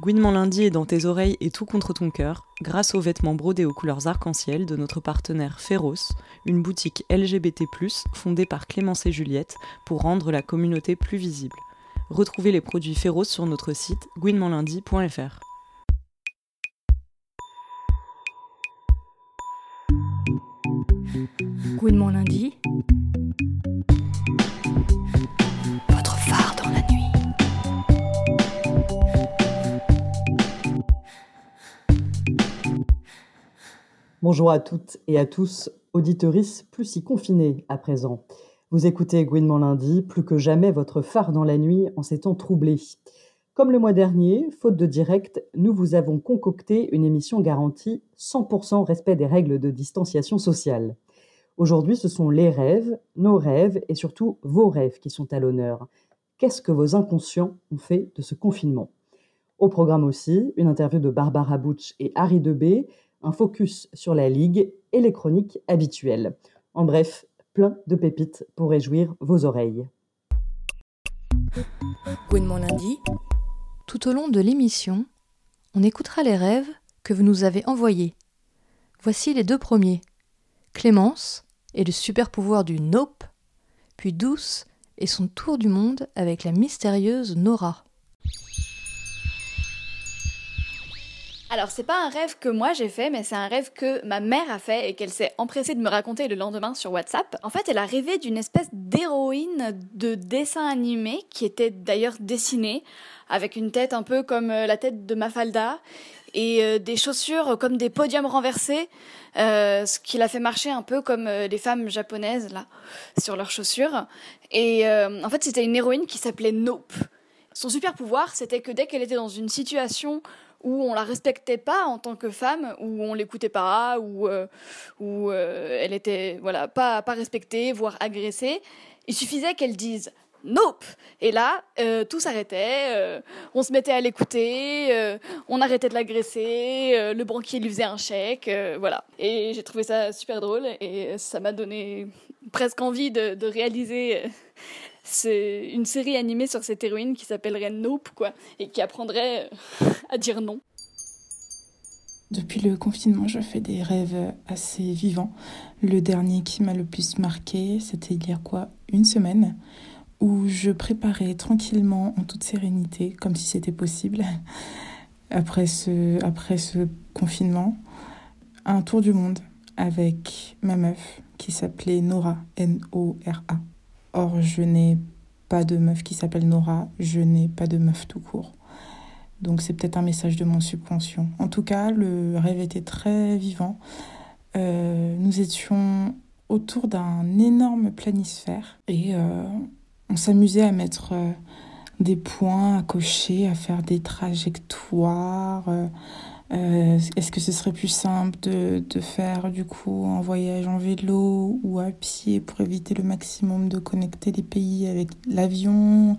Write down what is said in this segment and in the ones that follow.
Gouinement lundi est dans tes oreilles et tout contre ton cœur, grâce aux vêtements brodés aux couleurs arc-en-ciel de notre partenaire Féroce, une boutique LGBT+, fondée par Clémence et Juliette pour rendre la communauté plus visible. Retrouvez les produits Féroce sur notre site gouinementlundi.fr. Gouinement lundi. Bonjour à toutes et à tous, auditorices plus si confinés à présent. Vous écoutez Gouinement lundi, plus que jamais votre phare dans la nuit en ces temps troublés. Comme le mois dernier, faute de direct, nous vous avons concocté une émission garantie 100% respect des règles de distanciation sociale. Aujourd'hui, ce sont les rêves, nos rêves et surtout vos rêves qui sont à l'honneur. Qu'est-ce que vos inconscients ont fait de ce confinement? Au programme aussi, une interview de Barbara Butch et Harry Debé, un focus sur la Ligue et les chroniques habituelles. En bref, plein de pépites pour réjouir vos oreilles. Gouinement lundi. Tout au long de l'émission, on écoutera les rêves que vous nous avez envoyés. Voici les deux premiers. Clémence et le super pouvoir du Nope, puis Douce et son tour du monde avec la mystérieuse Nora. Alors, c'est pas un rêve que moi j'ai fait, mais c'est un rêve que ma mère a fait et qu'elle s'est empressée de me raconter le lendemain sur WhatsApp. En fait, elle a rêvé d'une espèce d'héroïne de dessin animé qui était d'ailleurs dessinée avec une tête un peu comme euh, la tête de Mafalda et euh, des chaussures comme des podiums renversés, euh, ce qui l'a fait marcher un peu comme euh, les femmes japonaises là sur leurs chaussures. Et en fait, c'était une héroïne qui s'appelait Nope. Son super pouvoir, c'était que dès qu'elle était dans une situation où on la respectait pas en tant que femme, où on l'écoutait pas, où euh, où euh, elle était voilà pas pas respectée, voire agressée, il suffisait qu'elle dise Nope Et là, euh, tout s'arrêtait, on se mettait à l'écouter, on arrêtait de l'agresser, le banquier lui faisait un chèque, voilà. Et j'ai trouvé ça super drôle et ça m'a donné presque envie de, de réaliser c'est une série animée sur cette héroïne qui s'appellerait Nope, quoi, et qui apprendrait euh, à dire non. Depuis le confinement, je fais des rêves assez vivants. Le dernier qui m'a le plus marqué, c'était il y a quoi Une semaine, où je préparais tranquillement, en toute sérénité, comme si c'était possible, après ce, après ce confinement, un tour du monde avec ma meuf qui s'appelait Nora, N-O-R-A. Or, je n'ai pas de meuf qui s'appelle Nora, je n'ai pas de meuf tout court. Donc c'est peut-être un message de mon subconscient. En tout cas, le rêve était très vivant. Euh, nous étions autour d'un énorme planisphère et euh, on s'amusait à mettre euh, des points à cocher, à faire des trajectoires. Euh, Est-ce que ce serait plus simple de, de faire du coup un voyage en vélo ou à pied pour éviter le maximum de connecter les pays avec l'avion?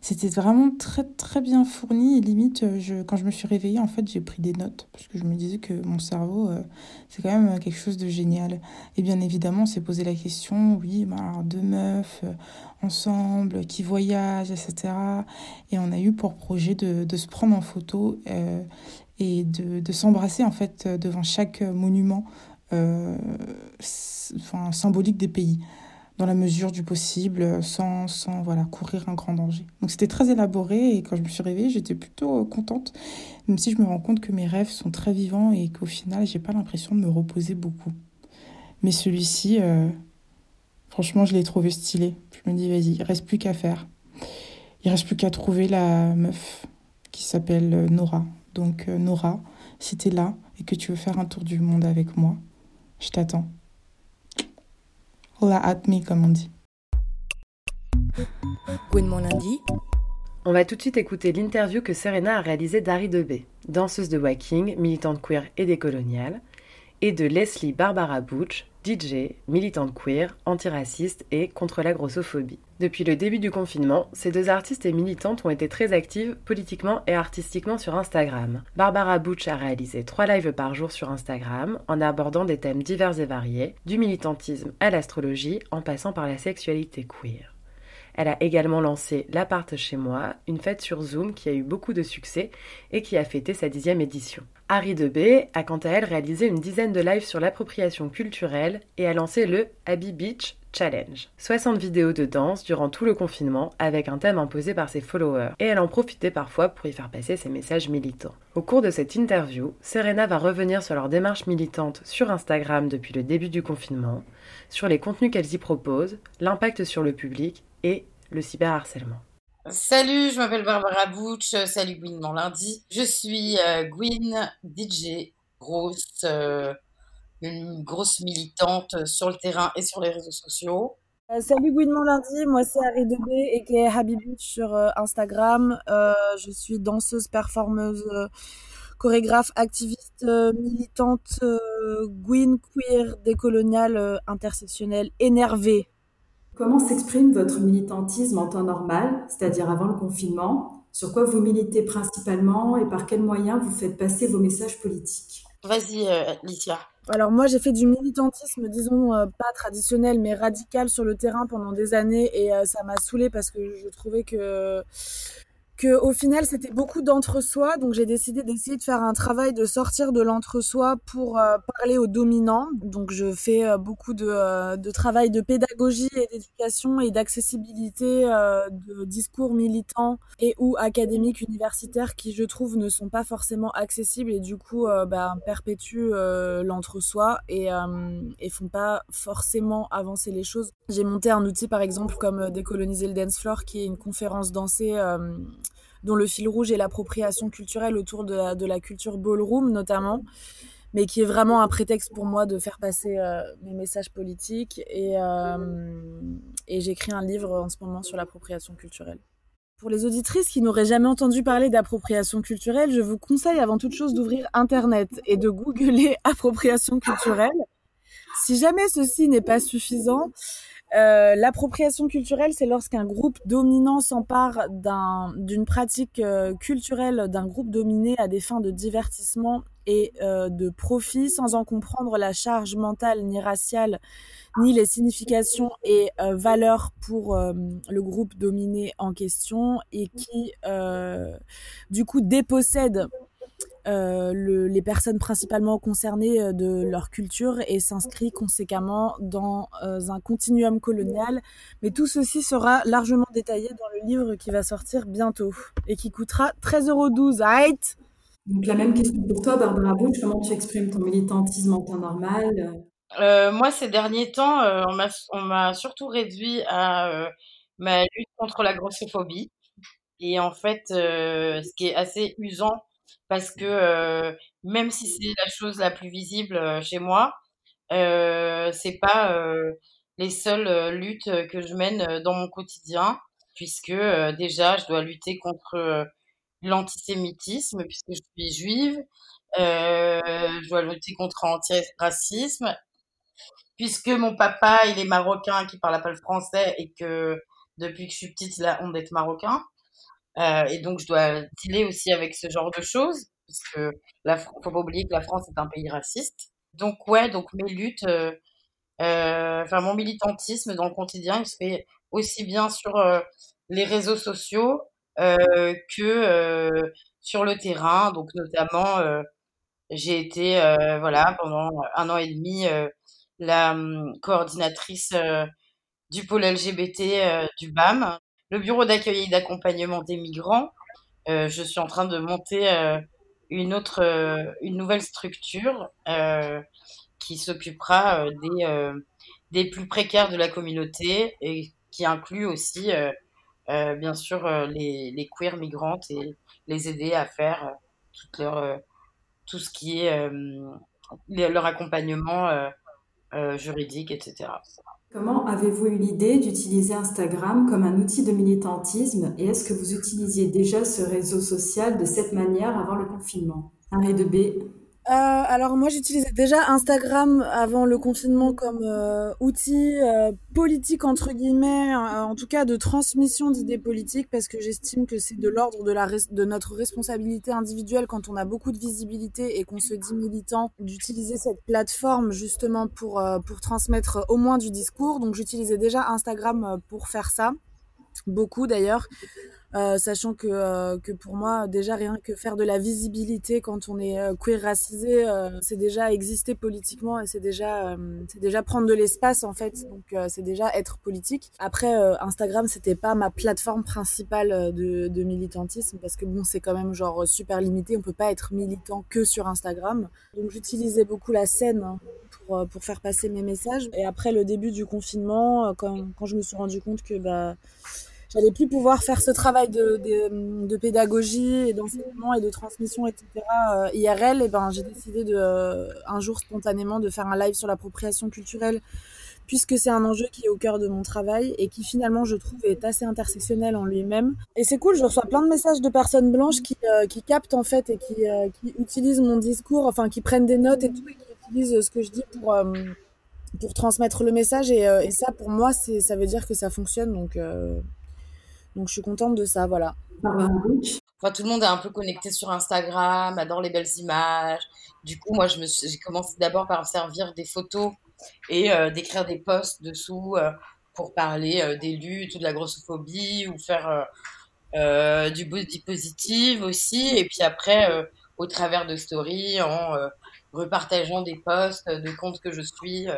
C'était vraiment très très bien fourni et limite euh, je, quand je me suis réveillée en fait j'ai pris des notes parce que je me disais que mon cerveau euh, c'est quand même quelque chose de génial. Et bien évidemment on s'est posé la question oui bah alors deux meufs ensemble qui voyagent etc et on a eu pour projet de, de se prendre en photo et de, de s'embrasser en fait devant chaque monument euh, symbolique des pays dans la mesure du possible, sans, sans voilà, courir un grand danger. Donc c'était très élaboré et quand je me suis réveillée, j'étais plutôt euh, contente, même si je me rends compte que mes rêves sont très vivants et qu'au final, j'ai pas l'impression de me reposer beaucoup. Mais celui-ci, euh, franchement, je l'ai trouvé stylé. Je me dis, vas-y, il reste plus qu'à faire. Il reste plus qu'à trouver la meuf qui s'appelle Nora. Donc euh, Nora, si t'es là et que tu veux faire un tour du monde avec moi, je t'attends. Hola at me, comme on dit. Gouinement lundi. On va tout de suite écouter l'interview que Serena a réalisée d'Harry Debé, danseuse de walking, militante queer et décoloniale, et de Leslie Barbara Butch, DJ, militante queer, antiraciste et contre la grossophobie. Depuis le début du confinement, ces deux artistes et militantes ont été très actives politiquement et artistiquement sur Instagram. Barbara Butch a réalisé trois lives par jour sur Instagram en abordant des thèmes divers et variés, du militantisme à l'astrologie en passant par la sexualité queer. Elle a également lancé L'appart chez moi, une fête sur Zoom qui a eu beaucoup de succès et qui a fêté sa dixième édition. Harry Debé a quant à elle réalisé une dizaine de lives sur l'appropriation culturelle et a lancé le Abbey Beach Challenge. 60 vidéos de danse durant tout le confinement avec un thème imposé par ses followers et elle en profitait parfois pour y faire passer ses messages militants. Au cours de cette interview, Serena va revenir sur leur démarche militante sur Instagram depuis le début du confinement, sur les contenus qu'elles y proposent, l'impact sur le public et le cyberharcèlement. Salut, je m'appelle Barbara Butch. Salut Gwyn mon lundi. Je suis euh, Gwyn, DJ, grosse, euh, une grosse militante sur le terrain et sur les réseaux sociaux. Euh, salut Gwyn mon lundi, moi c'est Harry Debé et qui est Habibi sur Instagram. je suis danseuse, performeuse, chorégraphe, activiste, militante, Gwyn queer, décoloniale, intersectionnelle, énervée. Comment s'exprime votre militantisme en temps normal, c'est-à-dire avant le confinement? Sur quoi vous militez principalement et par quels moyens vous faites passer vos messages politiques? Vas-y, euh, Licia. Alors moi j'ai fait du militantisme, disons euh, pas traditionnel mais radical sur le terrain pendant des années et euh, ça m'a saoulé parce que je trouvais que que au final c'était beaucoup d'entre-soi. Donc j'ai décidé d'essayer de faire un travail de sortir de l'entre-soi pour euh, parler aux dominants. Donc je fais euh, beaucoup de, euh, de, travail de pédagogie et d'éducation et d'accessibilité de discours militants et ou académiques universitaires qui je trouve ne sont pas forcément accessibles et du coup bah, perpétuent l'entre-soi et, et font pas forcément avancer les choses. J'ai monté un outil par exemple comme décoloniser le dance floor qui est une conférence dansée dont le fil rouge est l'appropriation culturelle autour de la, culture ballroom notamment, mais qui est vraiment un prétexte pour moi de faire passer euh, mes messages politiques. Euh, et j'écris un livre en ce moment sur l'appropriation culturelle. Pour les auditrices qui n'auraient jamais entendu parler d'appropriation culturelle, je vous conseille avant toute chose d'ouvrir Internet et de googler appropriation culturelle. Si jamais ceci n'est pas suffisant, euh, l'appropriation culturelle, c'est lorsqu'un groupe dominant s'empare d'une pratique euh, culturelle d'un groupe dominé à des fins de divertissement et euh, de profit sans en comprendre la charge mentale ni raciale ni les significations et valeurs pour le groupe dominé en question et qui du coup dépossède euh, le, les personnes principalement concernées euh, de leur culture et s'inscrit conséquemment dans euh, un continuum colonial. Mais tout ceci sera largement détaillé dans le livre qui va sortir bientôt et qui coûtera 13,12 euros. Donc la même question pour toi, Barbara Bouch, comment tu exprimes ton militantisme en temps normal? Moi, ces derniers temps, on m'a surtout réduit à ma lutte contre la grossophobie. Et en fait, ce qui est assez usant parce que euh, même si c'est la chose la plus visible euh, chez moi, euh, c'est pas euh, les seules luttes que je mène dans mon quotidien, puisque déjà je dois lutter contre l'antisémitisme puisque je suis juive, je dois lutter contre l'antiracisme, puisque mon papa il est marocain qui parle pas le français et que depuis que je suis petite il a honte d'être marocain. Euh, et donc, je dois dealer aussi avec ce genre de choses, parce que la, faut pas oublier que la France est un pays raciste. Donc, ouais, donc mes luttes, euh, euh, enfin, mon militantisme dans le quotidien, il se fait aussi bien sur les réseaux sociaux que sur le terrain. Donc, notamment, j'ai été, voilà, pendant un an et demi, la hum, coordinatrice du pôle LGBT du BAM le bureau d'accueil et d'accompagnement des migrants. Euh, je suis en train de monter euh, une autre, euh, une nouvelle structure qui s'occupera des, des plus précaires de la communauté et qui inclut aussi, bien sûr, les, les queers migrantes et les aider à faire toute leur, tout ce qui est leur accompagnement juridique, etc. Comment avez-vous eu l'idée d'utiliser Instagram comme un outil de militantisme et est-ce que vous utilisiez déjà ce réseau social de cette manière avant le confinement? Euh, alors moi j'utilisais déjà Instagram avant le confinement comme euh, outil euh, politique entre guillemets, en tout cas de transmission d'idées politiques parce que j'estime que c'est de l'ordre de, de notre responsabilité individuelle quand on a beaucoup de visibilité et qu'on se dit militant d'utiliser cette plateforme justement pour pour transmettre au moins du discours. Donc j'utilisais déjà Instagram pour faire ça. beaucoup d'ailleurs. Euh, sachant que, euh, que pour moi, déjà rien que faire de la visibilité quand on est euh, queer racisé, c'est déjà exister politiquement et c'est déjà, c'est déjà prendre de l'espace en fait. Donc c'est déjà être politique. Après, Instagram, c'était pas ma plateforme principale de, de militantisme parce que bon, c'est quand même genre super limité. On peut pas être militant que sur Instagram. Donc j'utilisais beaucoup la scène hein, pour, pour faire passer mes messages. Et après le début du confinement, quand, quand je me suis rendu compte que bah j'allais plus pouvoir faire ce travail de, de, de pédagogie et d'enseignement et de transmission, etc. Euh, IRL, et ben j'ai décidé de euh, un jour spontanément de faire un live sur l'appropriation culturelle puisque c'est un enjeu qui est au cœur de mon travail et qui finalement je trouve est assez intersectionnel en lui-même. Et c'est cool, je reçois plein de messages de personnes blanches qui, euh, qui captent en fait et qui, qui utilisent mon discours, enfin qui prennent des notes et tout et qui utilisent ce que je dis pour pour transmettre le message et, et ça pour moi ça veut dire que ça fonctionne donc donc je suis contente de ça, voilà. Enfin, tout le monde est un peu connecté sur Instagram, adore les belles images. Du coup, moi, je me j'ai commencé d'abord par servir des photos et euh, d'écrire des posts dessous euh, pour parler euh, des luttes ou de la grossophobie ou faire du body positive aussi. Et puis après, au travers de stories, en repartageant des posts de comptes que je suis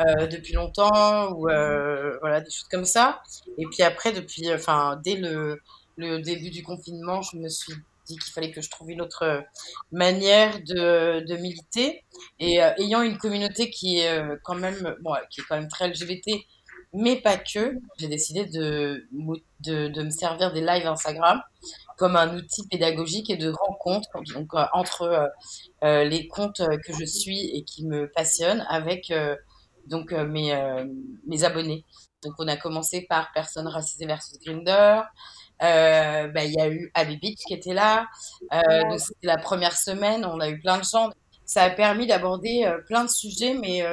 euh, depuis longtemps ou euh, voilà des choses comme ça. Et puis après, depuis, enfin dès le, le début du confinement, je me suis dit qu'il fallait que je trouve une autre manière de, de militer. Et euh, ayant une communauté qui est quand même, bon, qui est quand même très LGBT, mais pas que, j'ai décidé de, de, de, me servir des lives Instagram comme un outil pédagogique et de rencontre donc, entre les comptes que je suis et qui me passionnent avec donc euh, mes, euh, mes abonnés. Donc on a commencé par Personnes racisées versus Grinder. Euh, bah, il y a eu Abby Beach qui était là. donc c'était la première semaine, on a eu plein de gens. Ça a permis d'aborder plein de sujets, mais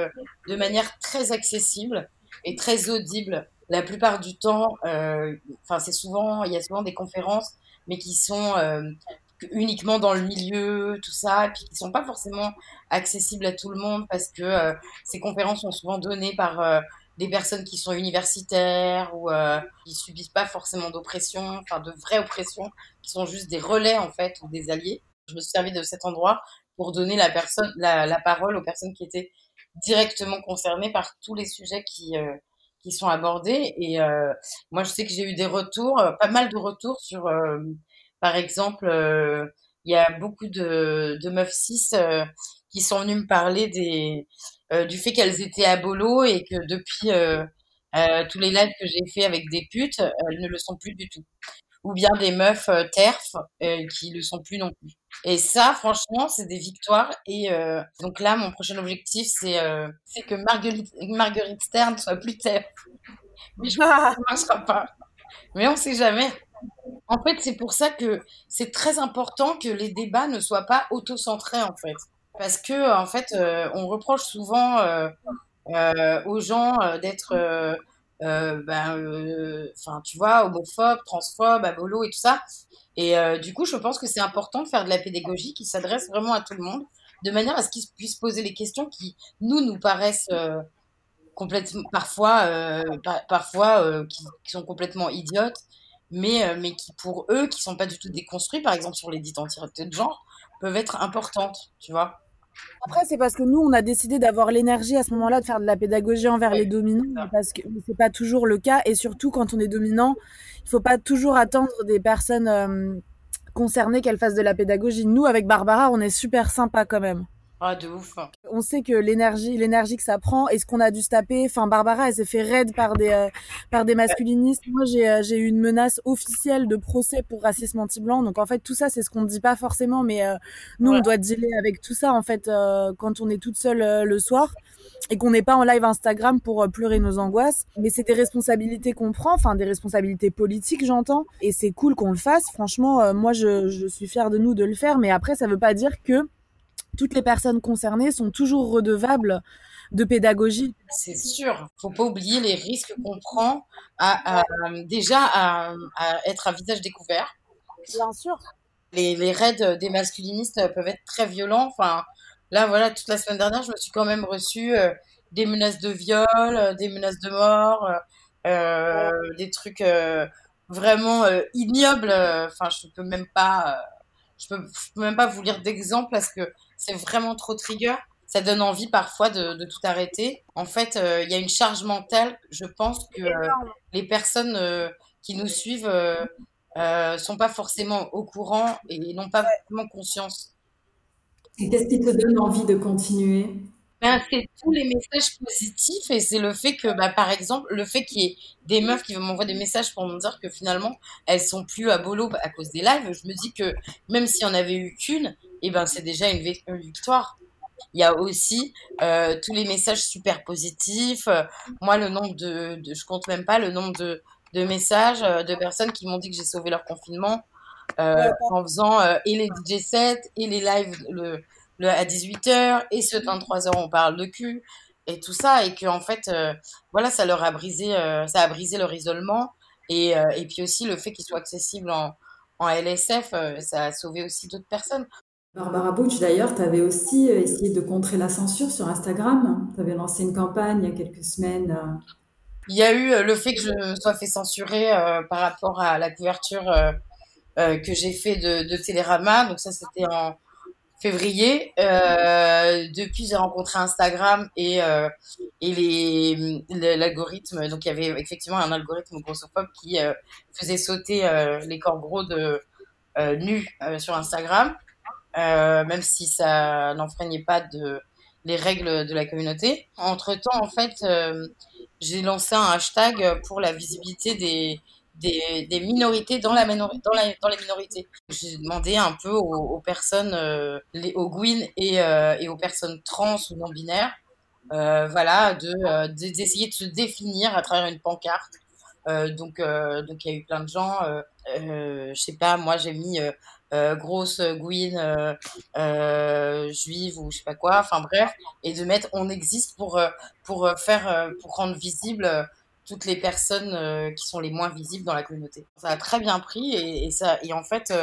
de manière très accessible et très audible. La plupart du temps, enfin c'est souvent, il y a souvent des conférences, mais qui sont uniquement dans le milieu, tout ça, et puis qui sont pas forcément accessibles à tout le monde parce que euh, ces conférences sont souvent données par euh, des personnes qui sont universitaires ou euh, qui subissent pas forcément d'oppression, enfin de vraie oppression, qui sont juste des relais en fait ou des alliés. Je me suis servi de cet endroit pour donner la personne, la, la parole aux personnes qui étaient directement concernées par tous les sujets qui qui sont abordés. Et moi, je sais que j'ai eu des retours, pas mal de retours sur par exemple, euh, il y a beaucoup de, meufs cis euh, qui sont venues me parler des, euh, du fait qu'elles étaient à Bolo et que depuis tous les lives que j'ai fait avec des putes, elles ne le sont plus du tout. Ou bien des meufs terf qui le sont plus non plus. Et ça, franchement, c'est des victoires. Et donc là, mon prochain objectif, c'est que Marguerite, Marguerite Stern soit plus terf. Mais je ne marchera pas. Mais on sait jamais. En fait, c'est pour ça que c'est très important que les débats ne soient pas auto-centrés, en fait. Parce que, en fait, euh, on reproche souvent euh, euh, aux gens d'être, ben, tu vois, homophobes, transphobes, abolo et tout ça. Et du coup, je pense que c'est important de faire de la pédagogie qui s'adresse vraiment à tout le monde, de manière à ce qu'ils puissent poser les questions qui, nous, nous paraissent complètement, parfois, parfois qui, qui, sont complètement idiotes mais, euh, mais qui pour eux, qui sont pas du tout déconstruits, par exemple sur les identités de genre, peuvent être importantes, tu vois. Après, c'est parce que nous, on a décidé d'avoir l'énergie à ce moment-là de faire de la pédagogie envers les dominants, parce que c'est pas toujours le cas, et surtout quand on est dominant, il faut pas toujours attendre des personnes euh, concernées qu'elles fassent de la pédagogie. Nous, avec Barbara, on est super sympa quand même. Ah, de ouf. Hein. On sait que l'énergie, l'énergie que ça prend et ce qu'on a dû se taper. Enfin, Barbara, elle s'est fait raide par des, euh, par des masculinistes. Moi, j'ai, euh, j'ai eu une menace officielle de procès pour racisme anti-blanc. Donc, en fait, tout ça, c'est ce qu'on ne dit pas forcément, mais euh, nous, on doit dealer avec tout ça, en fait, quand on est toute seule le soir et qu'on n'est pas en live Instagram pour pleurer nos angoisses. Mais c'est des responsabilités qu'on prend, enfin, des responsabilités politiques, j'entends. Et c'est cool qu'on le fasse. Franchement, moi, je, je suis fière de nous de le faire. Mais après, ça veut pas dire que toutes les personnes concernées sont toujours redevables de pédagogie. C'est sûr. Faut pas oublier les risques qu'on prend à, déjà à, être à visage découvert. Bien sûr. Les, les, raids des masculinistes peuvent être très violents. Enfin, là, voilà, toute la semaine dernière, je me suis quand même reçu euh, des menaces de viol, euh, des menaces de mort, des trucs vraiment ignobles. Enfin, je peux même pas, je peux, peux même pas vous lire d'exemples parce que c'est vraiment trop trigger ça donne envie parfois de, de tout arrêter. En fait, il y a une charge mentale. Je pense que les personnes qui nous suivent euh, sont pas forcément au courant et n'ont pas vraiment conscience. Et qu'est-ce qui te donne envie de continuer? Ben, c'est tous les messages positifs et c'est le fait que, bah, par exemple, le fait qu'il y ait des meufs qui m'envoient des messages pour me dire que finalement elles sont plus à bolo à cause des lives. Je me dis que même s'il y en avait eu qu'une, et eh ben c'est déjà une, victoire. Il y a aussi euh, tous les messages super positifs. moi, le nombre de, de, je compte même pas le nombre de, de messages euh, de personnes qui m'ont dit que j'ai sauvé leur confinement euh, en faisant euh, et les DJ sets et les lives le, le à 18h et ce 23h on parle de cul et tout ça et que en fait voilà ça leur a brisé ça a brisé leur isolement et, et puis aussi le fait qu'ils soient accessibles en, en LSF ça a sauvé aussi d'autres personnes Barbara Butch, d'ailleurs, tu avais aussi essayé de contrer la censure sur Instagram. Tu avais lancé une campagne il y a quelques semaines il y a eu euh, le fait que je sois fait censurer euh, par rapport à la couverture euh, que j'ai fait de, de, Télérama. Donc ça, c'était en février. depuis, j'ai rencontré Instagram et, et les, l'algorithme. Donc il y avait effectivement un algorithme grossophobe qui faisait sauter les corps gros de nus sur Instagram, même si ça n'enfreignait pas de les règles de la communauté. Entre temps, en fait, j'ai lancé un hashtag pour la visibilité des, des, minorités dans, la dans, la, dans les minorités. J'ai demandé un peu aux, personnes, euh, les, aux Gwyn et, euh, et, aux personnes trans ou non binaires, euh, voilà, de d'essayer de, se définir à travers une pancarte. donc, donc il y a eu plein de gens. je sais pas, moi j'ai mis grosse Gwyn juive ou je sais pas quoi, enfin bref, et de mettre on existe pour, pour faire, pour rendre visible toutes les personnes qui sont les moins visibles dans la communauté. Ça a très bien pris et, et ça, et en fait,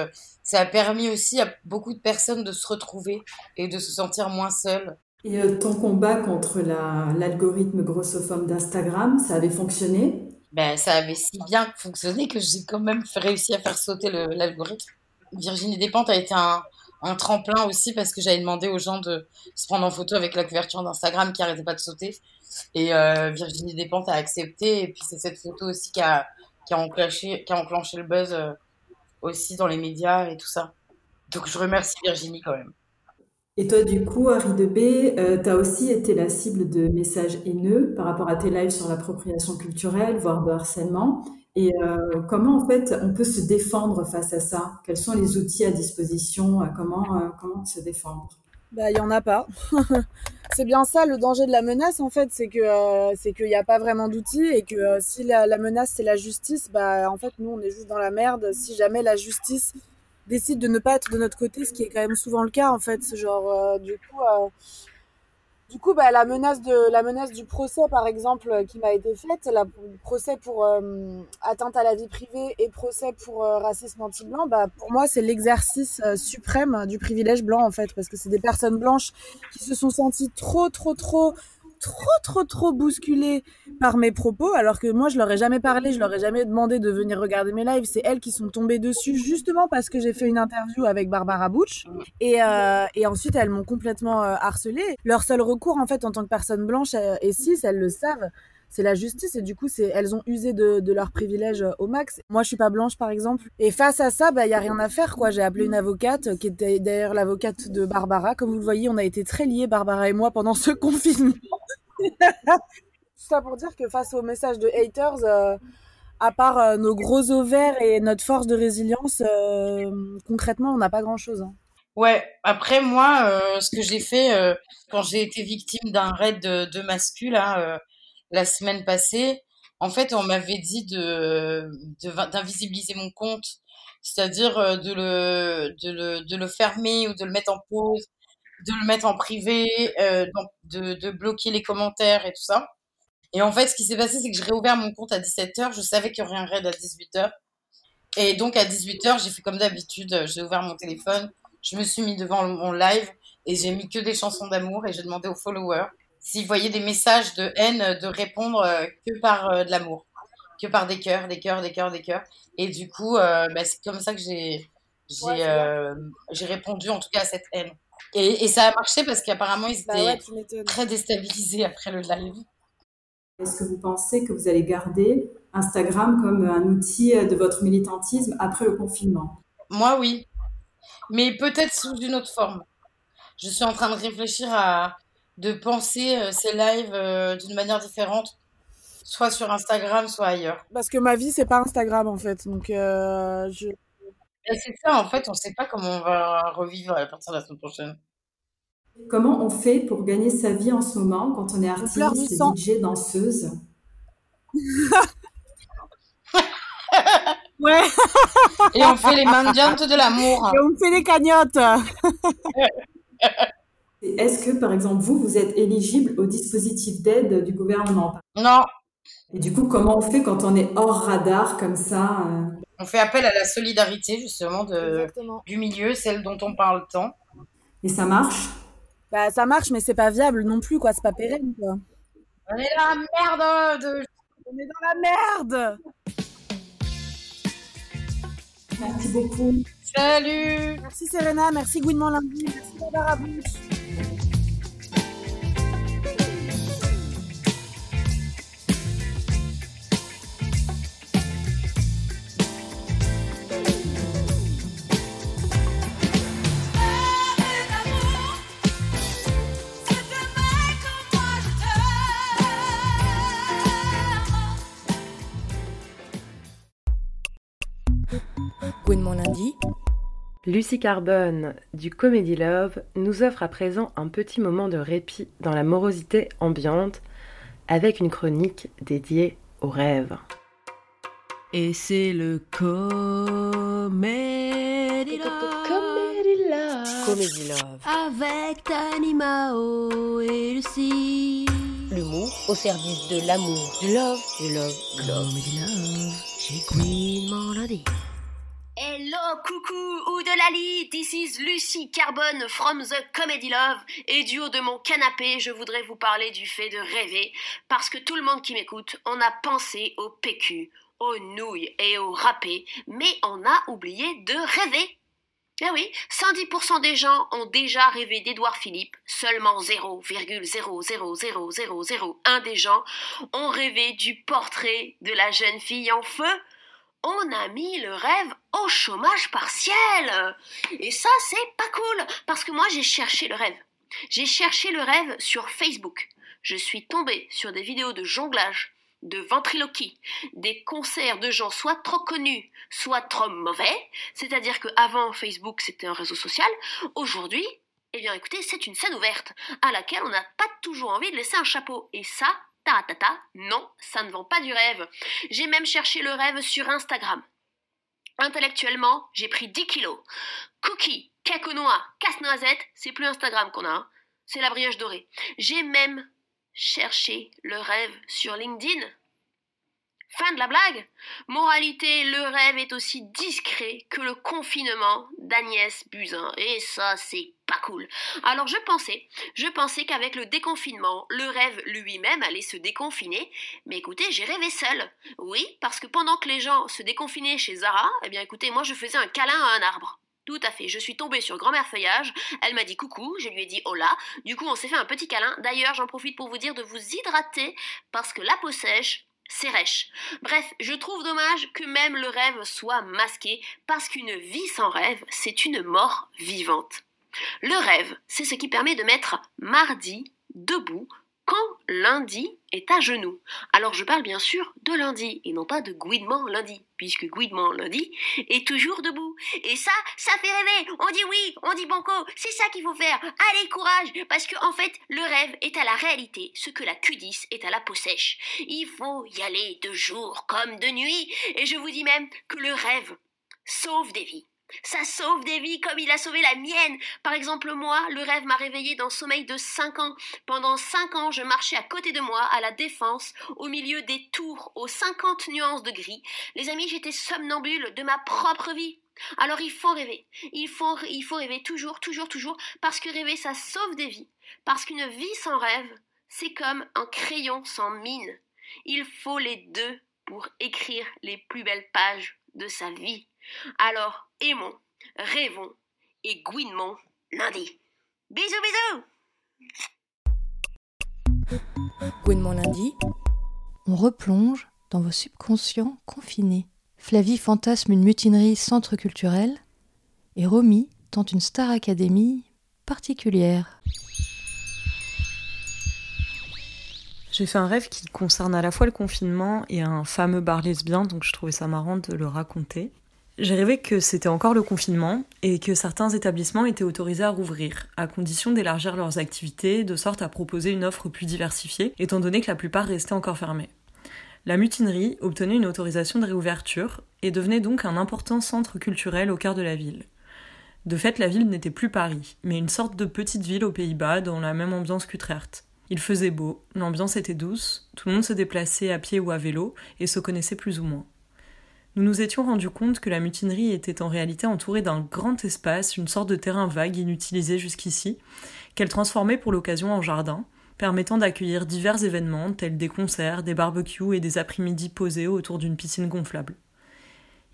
ça a permis aussi à beaucoup de personnes de se retrouver et de se sentir moins seules. Et ton combat contre l'algorithme grossophone d'Instagram, ça avait fonctionné? Ben, Ça avait si bien fonctionné que j'ai quand même réussi à faire sauter l'algorithme. Virginie Despentes a été un, un tremplin aussi parce que j'avais demandé aux gens de se prendre en photo avec la couverture d'Instagram qui arrêtait pas de sauter. Et euh, Virginie Despentes a accepté. Et puis c'est cette photo aussi qui a, qui a, enclenché, qui a enclenché le buzz euh, aussi dans les médias et tout ça. Donc je remercie Virginie quand même. Et toi, du coup, Harry de B, euh, tu as aussi été la cible de messages haineux par rapport à tes lives sur l'appropriation culturelle, voire de harcèlement. Et euh, comment en fait on peut se défendre face à ça? Quels sont les outils à disposition? Comment comment se défendre? Bah il y en a pas. c'est bien ça le danger de la menace en fait, c'est que euh, c'est qu'il n'y a pas vraiment d'outils et que si la, la menace c'est la justice, bah en fait nous on est juste dans la merde. Si jamais la justice décide de ne pas être de notre côté, ce qui est quand même souvent le cas en fait, genre du coup du coup, bah, la menace de la menace du procès, par exemple, euh, qui m'a été faite, la procès pour euh, atteinte à la vie privée et procès pour euh, racisme anti-blanc, bah, pour moi, c'est l'exercice suprême du privilège blanc, en fait, parce que c'est des personnes blanches qui se sont senties trop, trop, trop trop trop trop bousculées par mes propos alors que moi je leur ai jamais parlé, je leur ai jamais demandé de venir regarder mes lives, c'est elles qui sont tombées dessus justement parce que j'ai fait une interview avec Barbara Butch. Et, euh, et ensuite elles m'ont complètement euh, harcelée. Leur seul recours en fait en tant que personne blanche euh, et si elles le savent, c'est la justice et du coup c'est elles ont usé de, leurs privilèges au max. Moi je suis pas blanche par exemple et face à ça bah il y a rien à faire quoi. J'ai appelé une avocate qui était d'ailleurs l'avocate de Barbara. Comme vous le voyez, on a été très liés Barbara et moi pendant ce confinement. ça pour dire que face aux messages de haters euh, à part euh, nos gros ovaires et notre force de résilience, euh, concrètement, on n'a pas grand-chose. Hein. Ouais, après moi, ce que j'ai fait quand j'ai été victime d'un raid de, de la semaine passée. En fait, on m'avait dit de d'invisibiliser mon compte, c'est-à-dire euh, de le, de le de le fermer ou de le mettre en pause, de le mettre en privé, euh, de, de bloquer les commentaires et tout ça. Et en fait, ce qui s'est passé, c'est que j'ai réouvert mon compte à 17h. Je savais qu'il y aurait un raid à 18h. Et donc, à 18h, j'ai fait comme d'habitude. J'ai ouvert mon téléphone. Je me suis mis devant mon live et j'ai mis que des chansons d'amour et j'ai demandé aux followers s'ils voyaient des messages de haine, de répondre euh, que par euh, de l'amour. que par des cœurs, des cœurs, des cœurs, des cœurs. Et du coup, bah, c'est comme ça que j'ai j'ai répondu en tout cas à cette haine. Et, et ça a marché parce qu'apparemment ils Bah étaient très déstabilisés après le live. Est-ce que vous pensez que vous allez garder Instagram comme un outil de votre militantisme après le confinement? Moi, oui. Mais peut-être sous une autre forme. Je suis en train de réfléchir à de penser euh, ces lives euh, d'une manière différente, soit sur Instagram, soit ailleurs. Parce que ma vie, c'est pas Instagram en fait. Donc, euh, je... c'est ça, en fait, on sait pas comment on va revivre à partir de la semaine prochaine. Comment on fait pour gagner sa vie en ce moment quand on est artiste, DJ, danseuse? Ouais. Et on fait les mendiantes de l'amour. Et on fait les cagnottes. Est-ce que, par exemple, vous, vous êtes éligible au dispositif d'aide du gouvernement? Non. Et du coup, comment on fait quand on est hors radar comme ça euh? On fait appel à la solidarité, justement, de, du milieu, celle dont on parle tant. Et ça marche? Bah, ça marche, mais c'est pas viable non plus, quoi. C'est pas pérenne, quoi. On est dans la merde de... On est dans la merde Merci beaucoup. Salut Merci Serena, merci Gouinement Lundi, merci Barbara Bouche. Gouinement lundi. Lucie Carbone du Comedy Love nous offre à présent un petit moment de répit dans la morosité ambiante avec une chronique dédiée aux rêves. Et c'est le Comedy Love. Comedy Love. Comedy Love. Avec Tanimao et Lucie. L'humour au service de l'amour. Du love. Du love. Du love. Comedy Love. Chez Queen Lundi. Hello, coucou, ou de this is Lucie Carbone from the Comedy Love, et du haut de mon canapé, je voudrais vous parler du fait de rêver, parce que tout le monde qui m'écoute, on a pensé au PQ, aux nouilles et au râpé, mais on a oublié de rêver. Eh oui, 110% des gens ont déjà rêvé d'Édouard Philippe, seulement 0,0000001 des gens ont rêvé du portrait de la jeune fille en feu on a mis le rêve au chômage partiel. Et ça, c'est pas cool, parce que moi, j'ai cherché le rêve. J'ai cherché le rêve sur Facebook. Je suis tombée sur des vidéos de jonglage, de ventriloquie, des concerts de gens soit trop connus, soit trop mauvais. C'est-à-dire que avant Facebook, c'était un réseau social. Aujourd'hui, eh bien, écoutez, c'est une scène ouverte à laquelle on n'a pas toujours envie de laisser un chapeau. Et ça, Non, ça ne vend pas du rêve. J'ai même cherché le rêve sur Instagram. Intellectuellement, j'ai pris 10 kilos. Cookie, cake noix, casse-noisette, c'est plus Instagram qu'on a, hein. c'est la brioche dorée. J'ai même cherché le rêve sur LinkedIn. Fin de la blague Moralité, le rêve est aussi discret que le confinement d'Agnès Buzyn. Et ça, c'est pas cool. Alors je pensais, je pensais qu'avec le déconfinement, le rêve lui-même allait se déconfiner. Mais écoutez, j'ai rêvé seul. Oui, parce que pendant que les gens se déconfinaient chez Zara, eh bien écoutez, moi je faisais un câlin à un arbre. Tout à fait. Je suis tombée sur grand-mère Feuillage. Elle m'a dit coucou. Je lui ai dit hola. Du coup, on s'est fait un petit câlin. D'ailleurs, j'en profite pour vous dire de vous hydrater parce que la peau sèche, Bref, je trouve dommage que même le rêve soit masqué, parce qu'une vie sans rêve, c'est une mort vivante. Le rêve, c'est ce qui permet de mettre mardi debout quand lundi est à genoux. Alors je parle bien sûr de lundi et non pas de guidement lundi, puisque guidement lundi est toujours debout. Et ça, ça fait rêver. On dit oui, on dit banco, c'est ça qu'il faut faire. Allez, courage, parce que en fait, le rêve est à la réalité ce que la Q10 est à la peau sèche. Il faut y aller de jour comme de nuit, et je vous dis même que le rêve sauve des vies. Ça sauve des vies comme il a sauvé la mienne. Par exemple, moi, le rêve m'a réveillé d'un sommeil de 5 ans. Pendant 5 ans, je marchais à côté de moi, à la défense, au milieu des tours, aux 50 nuances de gris. Les amis, j'étais somnambule de ma propre vie. Alors il faut rêver. Il faut, il faut rêver toujours, toujours, toujours, parce que rêver, ça sauve des vies. Parce qu'une vie sans rêve, c'est comme un crayon sans mine. Il faut les deux pour écrire les plus belles pages de sa vie. Alors aimons, rêvons et gouinemons lundi. Bisous bisous Gouinement lundi, on replonge dans vos subconscients confinés. Flavie fantasme une mutinerie centre culturel et Romy tente une star académie particulière. J'ai fait un rêve qui concerne à la fois le confinement et un fameux bar lesbien, donc je trouvais ça marrant de le raconter. J'ai rêvé que c'était encore le confinement et que certains établissements étaient autorisés à rouvrir, à condition d'élargir leurs activités, de sorte à proposer une offre plus diversifiée, étant donné que la plupart restaient encore fermés. La mutinerie obtenait une autorisation de réouverture et devenait donc un important centre culturel au cœur de la ville. De fait, la ville n'était plus Paris, mais une sorte de petite ville aux Pays-Bas dans la même ambiance qu'Utrecht. Il faisait beau, l'ambiance était douce, tout le monde se déplaçait à pied ou à vélo et se connaissait plus ou moins. Nous nous étions rendus compte que la mutinerie était en réalité entourée d'un grand espace, une sorte de terrain vague inutilisé jusqu'ici, qu'elle transformait pour l'occasion en jardin, permettant d'accueillir divers événements tels des concerts, des barbecues et des après-midi posés autour d'une piscine gonflable.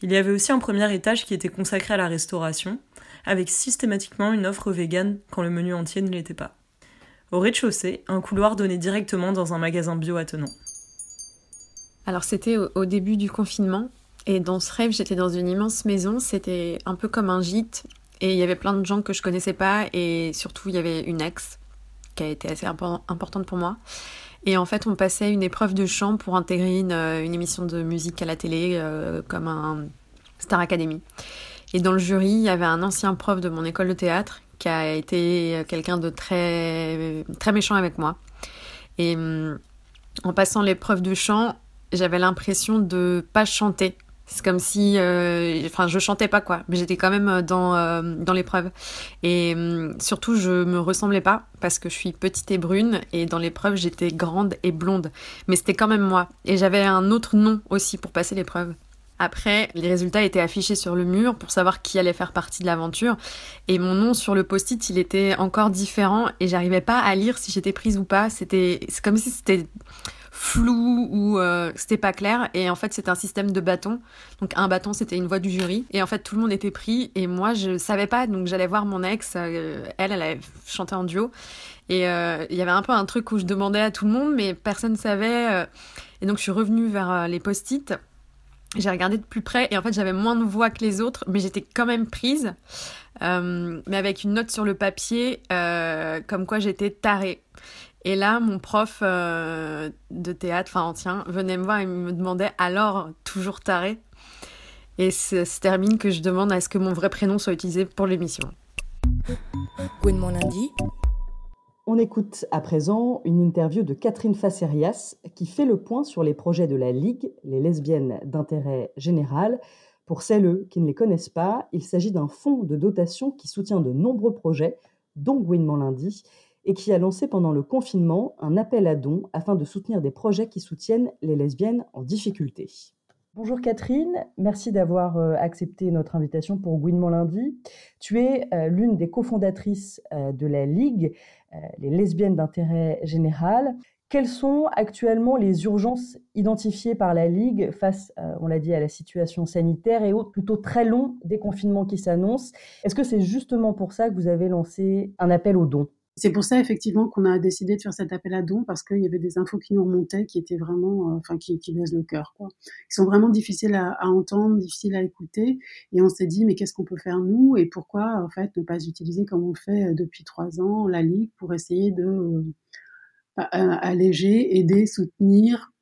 Il y avait aussi un premier étage qui était consacré à la restauration, avec systématiquement une offre végane quand le menu entier ne l'était pas. Au rez-de-chaussée, un couloir donnait directement dans un magasin bio attenant. Alors c'était au, début du confinement et dans ce rêve j'étais dans une immense maison, c'était un peu comme un gîte et il y avait plein de gens que je connaissais pas et surtout il y avait une ex qui a été assez importante pour moi. Et en fait on passait une épreuve de chant pour intégrer une, émission de musique à la télé euh, comme un Star Academy. Et dans le jury il y avait un ancien prof de mon école de théâtre qui a été quelqu'un de très, très méchant avec moi. Et hum, en passant l'épreuve de chant, j'avais l'impression de pas chanter. C'est comme si, euh, enfin, je chantais pas quoi, mais j'étais quand même dans euh, dans l'épreuve. Et hum, surtout, je me ressemblais pas parce que je suis petite et brune, et dans l'épreuve, j'étais grande et blonde. Mais c'était quand même moi. Et j'avais un autre nom aussi pour passer l'épreuve. Après, les résultats étaient affichés sur le mur pour savoir qui allait faire partie de l'aventure. Et mon nom sur le post-it, il était encore différent et j'arrivais pas à lire si j'étais prise ou pas. C'était, c'est comme si c'était flou ou euh, c'était pas clair. Et en fait, c'était un système de bâtons. Donc un bâton, c'était une voix du jury. Et en fait, tout le monde était pris et moi, je savais pas. Donc j'allais voir mon ex. Euh, elle, elle avait chanté en duo. Et euh, il y avait un peu un truc où je demandais à tout le monde, mais personne ne savait. et donc je suis revenue vers les post-it j'ai regardé de plus près et en fait j'avais moins de voix que les autres, mais j'étais quand même prise, mais avec une note sur le papier comme quoi j'étais tarée. Et là, mon prof euh, de théâtre, enfin ancien, venait me voir et me demandait alors toujours tarée. Et se termine que je demande à ce que mon vrai prénom soit utilisé pour l'émission. mon lundi, on écoute à présent une interview de Catherine Facerias qui fait le point sur les projets de la Ligue, les lesbiennes d'intérêt général. Pour celles qui ne les connaissent pas, il s'agit d'un fonds de dotation qui soutient de nombreux projets, dont Gouinement lundi, et qui a lancé pendant le confinement un appel à dons afin de soutenir des projets qui soutiennent les lesbiennes en difficulté. Bonjour Catherine, merci d'avoir euh, accepté notre invitation pour Gouinement lundi. Tu es euh, l'une des cofondatrices euh, de la Ligue, les lesbiennes d'intérêt général. Quelles sont actuellement les urgences identifiées par la Ligue face, on l'a dit, à la situation sanitaire et au plutôt très long déconfinement qui s'annonce Est-ce que c'est justement pour ça que vous avez lancé un appel aux dons? C'est pour ça effectivement qu'on a décidé de faire cet appel à dons parce qu'il y avait des infos qui nous remontaient qui étaient vraiment, euh, enfin qui, qui le cœur, quoi. Qui sont vraiment difficiles à, à, entendre, difficiles à écouter. Et on s'est dit mais qu'est-ce qu'on peut faire nous? Et pourquoi en fait ne pas utiliser comme on fait euh, depuis trois ans la ligue pour essayer de euh, alléger, aider, soutenir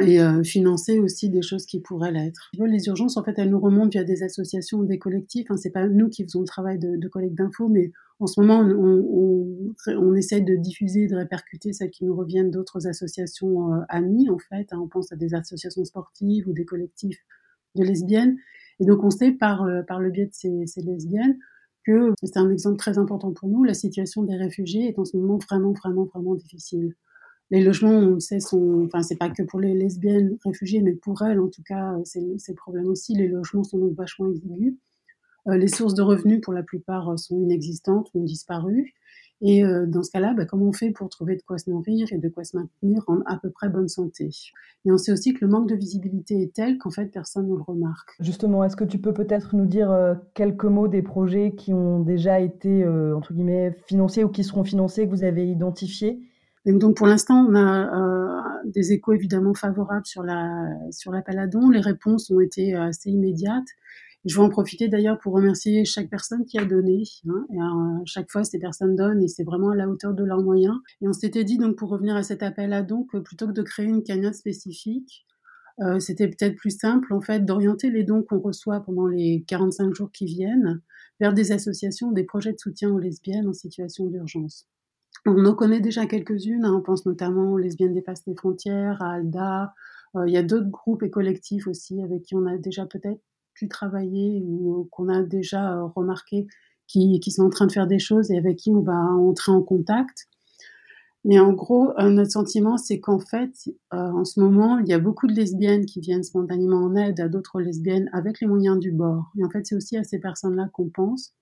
et euh, financer aussi des choses qui pourraient l'être. Les urgences, en fait, elles nous remontent via des associations, des collectifs. Hein, c'est pas nous qui faisons le travail de, de collecte d'infos, mais en ce moment, on, on, on, essaie de diffuser, de répercuter celles qui nous reviennent d'autres associations euh, amies, en fait. Hein, on pense à des associations sportives ou des collectifs de lesbiennes. Et donc, on sait par, par le biais de ces, ces lesbiennes que c'est un exemple très important pour nous. La situation des réfugiés est en ce moment vraiment, vraiment, vraiment difficile les logements, on sait, sont, enfin, c'est pas que pour les lesbiennes réfugiées, mais pour elles, en tout cas, c'est le problème aussi. Les logements sont donc vachement exigus. Euh, les sources de revenus, pour la plupart, sont inexistantes, ont disparu. Et euh, dans ce cas-là, bah, comment on fait pour trouver de quoi se nourrir et de quoi se maintenir en à peu près bonne santé? Et on sait aussi que le manque de visibilité est tel qu'en fait personne ne le remarque. Justement, est-ce que tu peux peut-être nous dire euh, quelques mots des projets qui ont déjà été euh, entre guillemets financés ou qui seront financés que vous avez identifiés? Donc pour l'instant, on a des échos évidemment favorables sur la sur l'appel à dons. Les réponses ont été assez immédiates. Je vais en profiter d'ailleurs pour remercier chaque personne qui a donné. Hein, à chaque fois, ces personnes donnent et c'est vraiment à la hauteur de leurs moyens. Et on s'était dit donc pour revenir à cet appel à dons que plutôt que de créer une cagnotte spécifique, euh, c'était peut-être plus simple en fait d'orienter les dons qu'on reçoit pendant les 45 jours qui viennent vers des associations, des projets de soutien aux lesbiennes en situation d'urgence. On en connaît déjà quelques-unes, hein, on pense notamment aux lesbiennes dépassent les frontières, à ALDA, euh, il y a d'autres groupes et collectifs aussi avec qui on a déjà peut-être travailler ou qu'on a déjà euh, remarqué qui, sont en train de faire des choses et avec qui on va entrer en contact. Mais en gros, euh, notre sentiment, c'est qu'en fait, en ce moment, il y a beaucoup de lesbiennes qui viennent spontanément en aide à d'autres lesbiennes avec les moyens du bord. Et en fait, c'est aussi à ces personnes-là qu'on pense.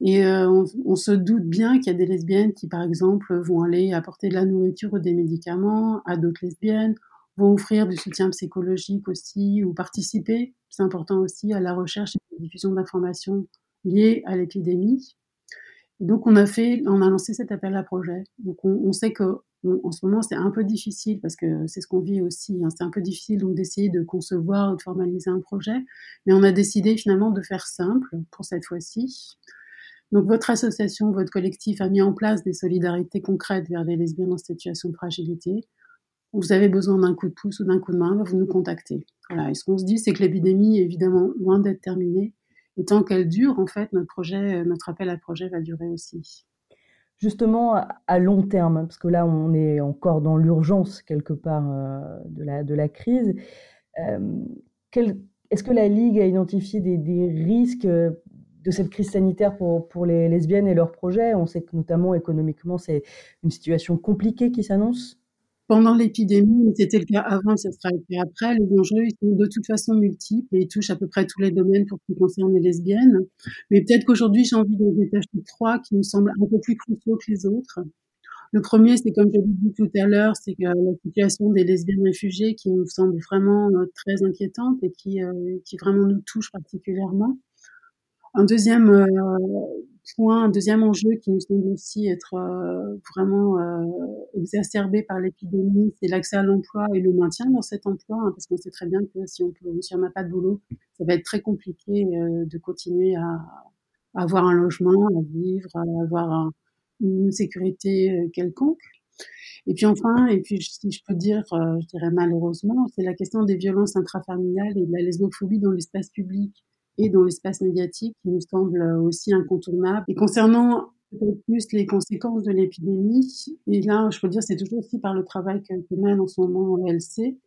Et on, on, se doute bien qu'il y a des lesbiennes qui, par exemple, vont aller apporter de la nourriture ou des médicaments à d'autres lesbiennes, vont offrir du soutien psychologique aussi ou participer, c'est important aussi, à la recherche et à la diffusion d'informations liées à l'épidémie. Donc on a fait, on a lancé cet appel à projet. Donc on, sait que en ce moment c'est un peu difficile parce que c'est ce qu'on vit aussi. Hein, c'est un peu difficile d'essayer de concevoir ou de formaliser un projet, mais on a décidé finalement de faire simple pour cette fois-ci. Donc votre association, votre collectif a mis en place des solidarités concrètes vers les lesbiennes en situation de fragilité vous avez besoin d'un coup de pouce ou d'un coup de main, vous nous contactez. Voilà. Et ce qu'on se dit, c'est que l'épidémie est évidemment loin d'être terminée. Et tant qu'elle dure, en fait, notre euh, appel à projet va durer aussi. Justement, à long terme, parce que là, on est encore dans l'urgence quelque part euh, de, la, crise. Euh, est-ce que la Ligue a identifié des, risques de cette crise sanitaire pour, les lesbiennes et leurs projets On sait que notamment économiquement, c'est une situation compliquée qui s'annonce pendant l'épidémie, c'était le cas avant, ça sera le cas après. Les enjeux, sont de toute façon multiples et ils touchent à peu près tous les domaines pour ce qui concerne les lesbiennes. Mais peut-être qu'aujourd'hui, j'ai envie de détacher trois qui me semblent un peu plus cruciaux que les autres. Le premier, c'est comme je l'ai dit tout à l'heure, c'est que la situation des lesbiennes réfugiées qui nous semble vraiment euh, très inquiétante et qui, euh, qui vraiment nous touche particulièrement. Un deuxième euh, point, un deuxième enjeu qui nous semble aussi être euh, vraiment euh, exacerbé par l'épidémie, c'est l'accès à l'emploi et le maintien dans cet emploi, hein, parce qu'on sait très bien que si on peut, si n'a pas de boulot, ça va être très compliqué de continuer à, à, avoir un logement, à vivre, à avoir une sécurité quelconque. Et puis enfin, et puis si je peux dire, je dirais malheureusement, c'est la question des violences intrafamiliales et de la lesbophobie dans l'espace public et dans l'espace médiatique qui nous semble aussi incontournable. Et concernant plus les conséquences de l'épidémie, et là, je peux dire, c'est toujours aussi par le travail que, mène en ce moment l'LC.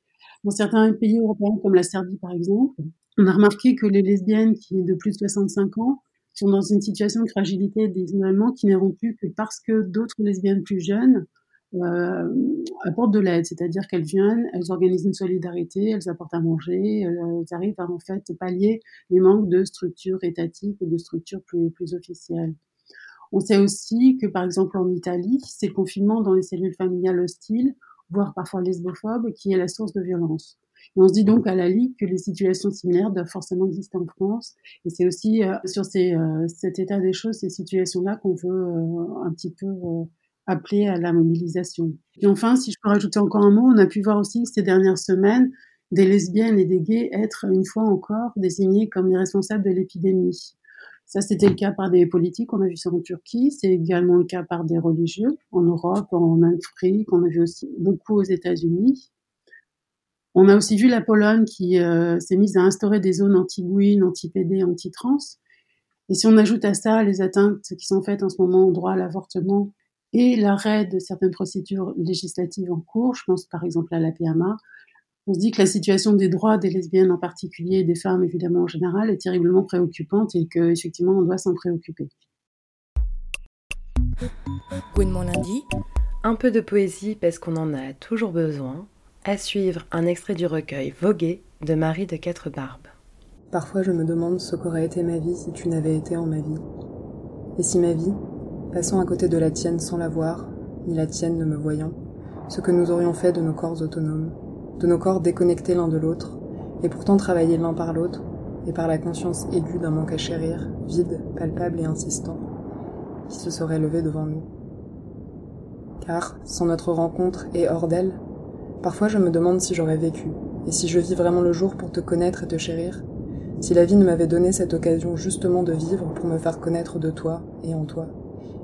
Dans certains pays européens, comme la Serbie par exemple, on a remarqué que les lesbiennes qui de plus de 65 ans sont dans une situation de fragilité et d'isolement qui n'est rompue que parce que d'autres lesbiennes plus jeunes euh, apportent de l'aide, c'est-à-dire qu'elles viennent, elles organisent une solidarité, elles apportent à manger, elles arrivent à en fait pallier les manques de structures étatiques ou de structures plus, plus officielles. On sait aussi que par exemple en Italie, c'est le confinement dans les cellules familiales hostiles, voire parfois lesbophobes, qui est la source de violence. On se dit donc à la Ligue que les situations similaires doivent forcément exister en France. Et c'est aussi euh, sur ces, euh, cet état des choses, ces situations-là, qu'on veut un petit peu appelé à la mobilisation. Et enfin, si je peux rajouter encore un mot, on a pu voir aussi ces dernières semaines des lesbiennes et des gays être une fois encore désignés comme les responsables de l'épidémie. Ça, c'était le cas par des politiques, on a vu ça en Turquie, c'est également le cas par des religieux en Europe, en Afrique, on a vu aussi beaucoup aux États-Unis. On a aussi vu la Pologne qui euh, s'est mise à instaurer des zones anti-gouines, anti-PD, anti-trans. Et si on ajoute à ça les atteintes qui sont faites en ce moment au droit à l'avortement et l'arrêt de certaines procédures législatives en cours, je pense par exemple à la PMA, on se dit que la situation des droits des lesbiennes en particulier et des femmes évidemment en général est terriblement préoccupante et qu'effectivement on doit s'en préoccuper. mon lundi. Un peu de poésie parce qu'on en a toujours besoin. À suivre un extrait du recueil Voguer de Marie de Quatre Barbes. Parfois je me demande ce qu'aurait été ma vie si tu n'avais été en ma vie. Et si ma vie, passant à côté de la tienne sans la voir, ni la tienne ne me voyant, ce que nous aurions fait de nos corps autonomes, de nos corps déconnectés l'un de l'autre, et pourtant travaillés l'un par l'autre, et par la conscience aiguë d'un manque à chérir, vide, palpable et insistant, qui se serait levé devant nous. Car, sans notre rencontre et hors d'elle, parfois je me demande si j'aurais vécu, et si je vis vraiment le jour pour te connaître et te chérir, si la vie ne m'avait donné cette occasion justement de vivre pour me faire connaître de toi et en toi,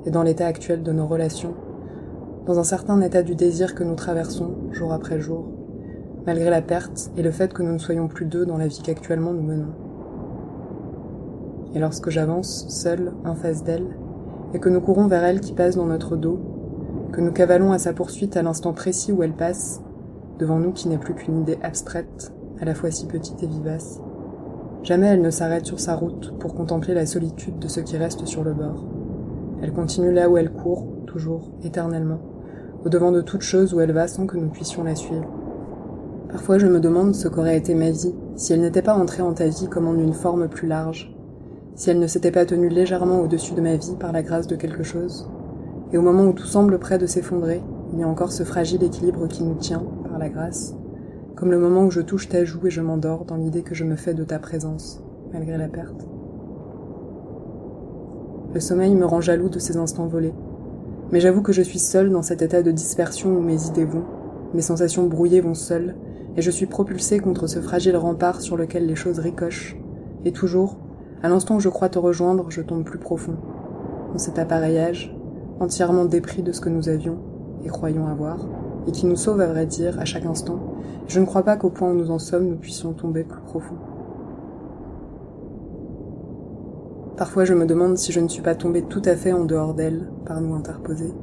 et dans l'état actuel de nos relations, dans un certain état du désir que nous traversons jour après jour, malgré la perte et le fait que nous ne soyons plus deux dans la vie qu'actuellement nous menons. Et lorsque j'avance, seul, en face d'elle, et que nous courons vers elle qui passe dans notre dos, que nous cavalons à sa poursuite à l'instant précis où elle passe, devant nous qui n'est plus qu'une idée abstraite, à la fois si petite et vivace. Jamais elle ne s'arrête sur sa route pour contempler la solitude de ce qui reste sur le bord. Elle continue là où elle court, toujours, éternellement, au devant de toute chose où elle va sans que nous puissions la suivre. Parfois je me demande ce qu'aurait été ma vie si elle n'était pas entrée en ta vie comme en une forme plus large, si elle ne s'était pas tenue légèrement au-dessus de ma vie par la grâce de quelque chose, et au moment où tout semble près de s'effondrer, il y a encore ce fragile équilibre qui nous tient, par la grâce, comme le moment où je touche ta joue et je m'endors dans l'idée que je me fais de ta présence, malgré la perte. Le sommeil me rend jaloux de ces instants volés, mais j'avoue que je suis seule dans cet état de dispersion où mes idées vont, mes sensations brouillées vont seules, et je suis propulsée contre ce fragile rempart sur lequel les choses ricochent, et toujours, à l'instant où je crois te rejoindre, je tombe plus profond, dans cet appareillage, entièrement dépris de ce que nous avions et croyons avoir, et qui nous sauve à vrai dire à chaque instant. Je ne crois pas qu'au point où nous en sommes, nous puissions tomber plus profond. Parfois je me demande si je ne suis pas tombée tout à fait en dehors d'elle, par nous interposés.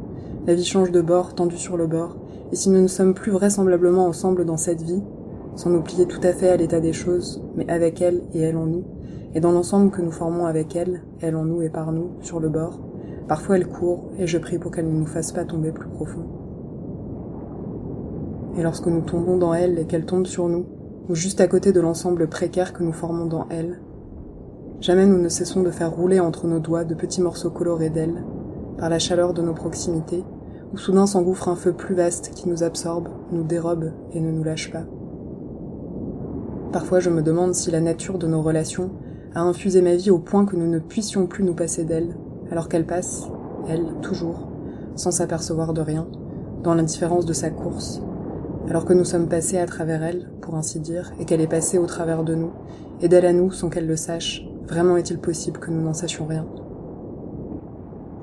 La vie change de bord, tendue sur le bord, et si nous ne sommes plus vraisemblablement ensemble dans cette vie, sans nous plier tout à fait à l'état des choses, mais avec elle et elle en nous, et dans l'ensemble que nous formons avec elle, elle en nous et par nous, sur le bord, parfois elle court, et je prie pour qu'elle ne nous fasse pas tomber plus profond. Et lorsque nous tombons dans elle et qu'elle tombe sur nous, ou juste à côté de l'ensemble précaire que nous formons dans elle, jamais nous ne cessons de faire rouler entre nos doigts de petits morceaux colorés d'elle, par la chaleur de nos proximités, où soudain s'engouffre un feu plus vaste qui nous absorbe, nous dérobe et ne nous lâche pas. Parfois je me demande si la nature de nos relations a infusé ma vie au point que nous ne puissions plus nous passer d'elle, alors qu'elle passe, elle, toujours, sans s'apercevoir de rien, dans l'indifférence de sa course, alors que nous sommes passés à travers elle, pour ainsi dire, et qu'elle est passée au travers de nous, et d'elle à nous sans qu'elle le sache, vraiment est-il possible que nous n'en sachions rien?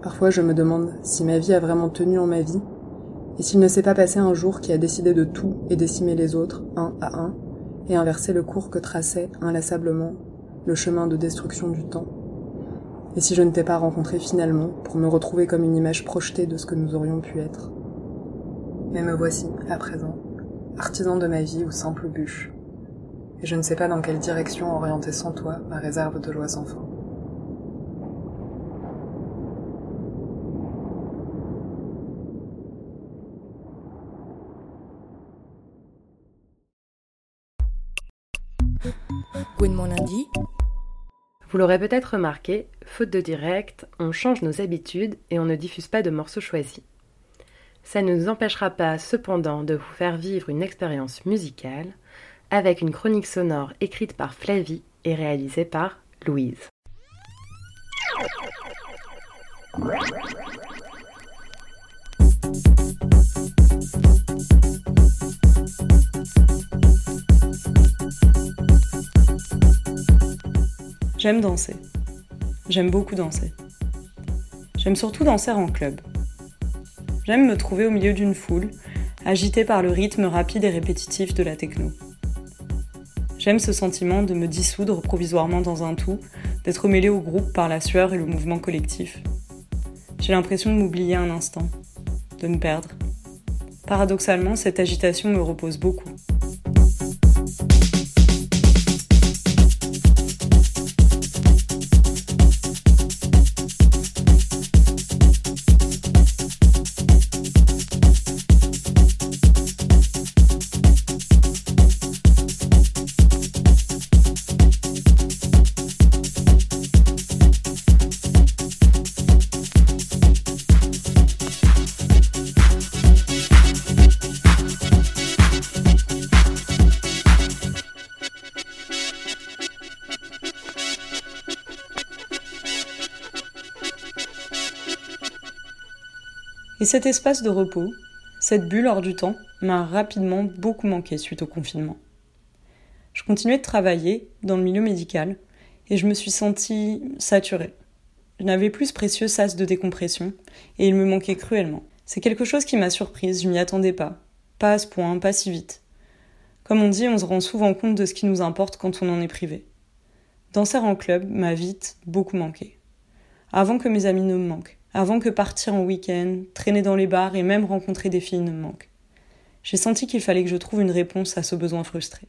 Parfois je me demande si ma vie a vraiment tenu en ma vie, et s'il ne s'est pas passé un jour qui a décidé de tout et décimer les autres, un à un, et inverser le cours que traçait inlassablement le chemin de destruction du temps. Et si je ne t'ai pas rencontré finalement pour me retrouver comme une image projetée de ce que nous aurions pu être? Mais me voici, à présent, artisan de ma vie ou simple bûche. Et je ne sais pas dans quelle direction orienter sans toi ma réserve de joie sans fin. lundi. Vous l'aurez peut-être remarqué, faute de direct, on change nos habitudes et on ne diffuse pas de morceaux choisis. Ça ne nous empêchera pas cependant de vous faire vivre une expérience musicale avec une chronique sonore écrite par Flavie et réalisée par Louise. J'aime danser. J'aime beaucoup danser. J'aime surtout danser en club. J'aime me trouver au milieu d'une foule, agitée par le rythme rapide et répétitif de la techno. J'aime ce sentiment de me dissoudre provisoirement dans un tout, d'être mêlé au groupe par la sueur et le mouvement collectif. J'ai l'impression de m'oublier un instant, de me perdre. Paradoxalement, cette agitation me repose beaucoup. Cet espace de repos, cette bulle hors du temps, m'a rapidement beaucoup manqué suite au confinement. Je continuais de travailler dans le milieu médical et je me suis sentie saturée. Je n'avais plus ce précieux sas de décompression et il me manquait cruellement. C'est quelque chose qui m'a surprise, je m'y attendais pas. Pas à ce point, pas si vite. Comme on dit, on se rend souvent compte de ce qui nous importe quand on en est privé. Danser en club m'a vite beaucoup manqué. Avant que mes amis ne me manquent, avant que partir en week-end, traîner dans les bars et même rencontrer des filles ne me manquent. J'ai senti qu'il fallait que je trouve une réponse à ce besoin frustré.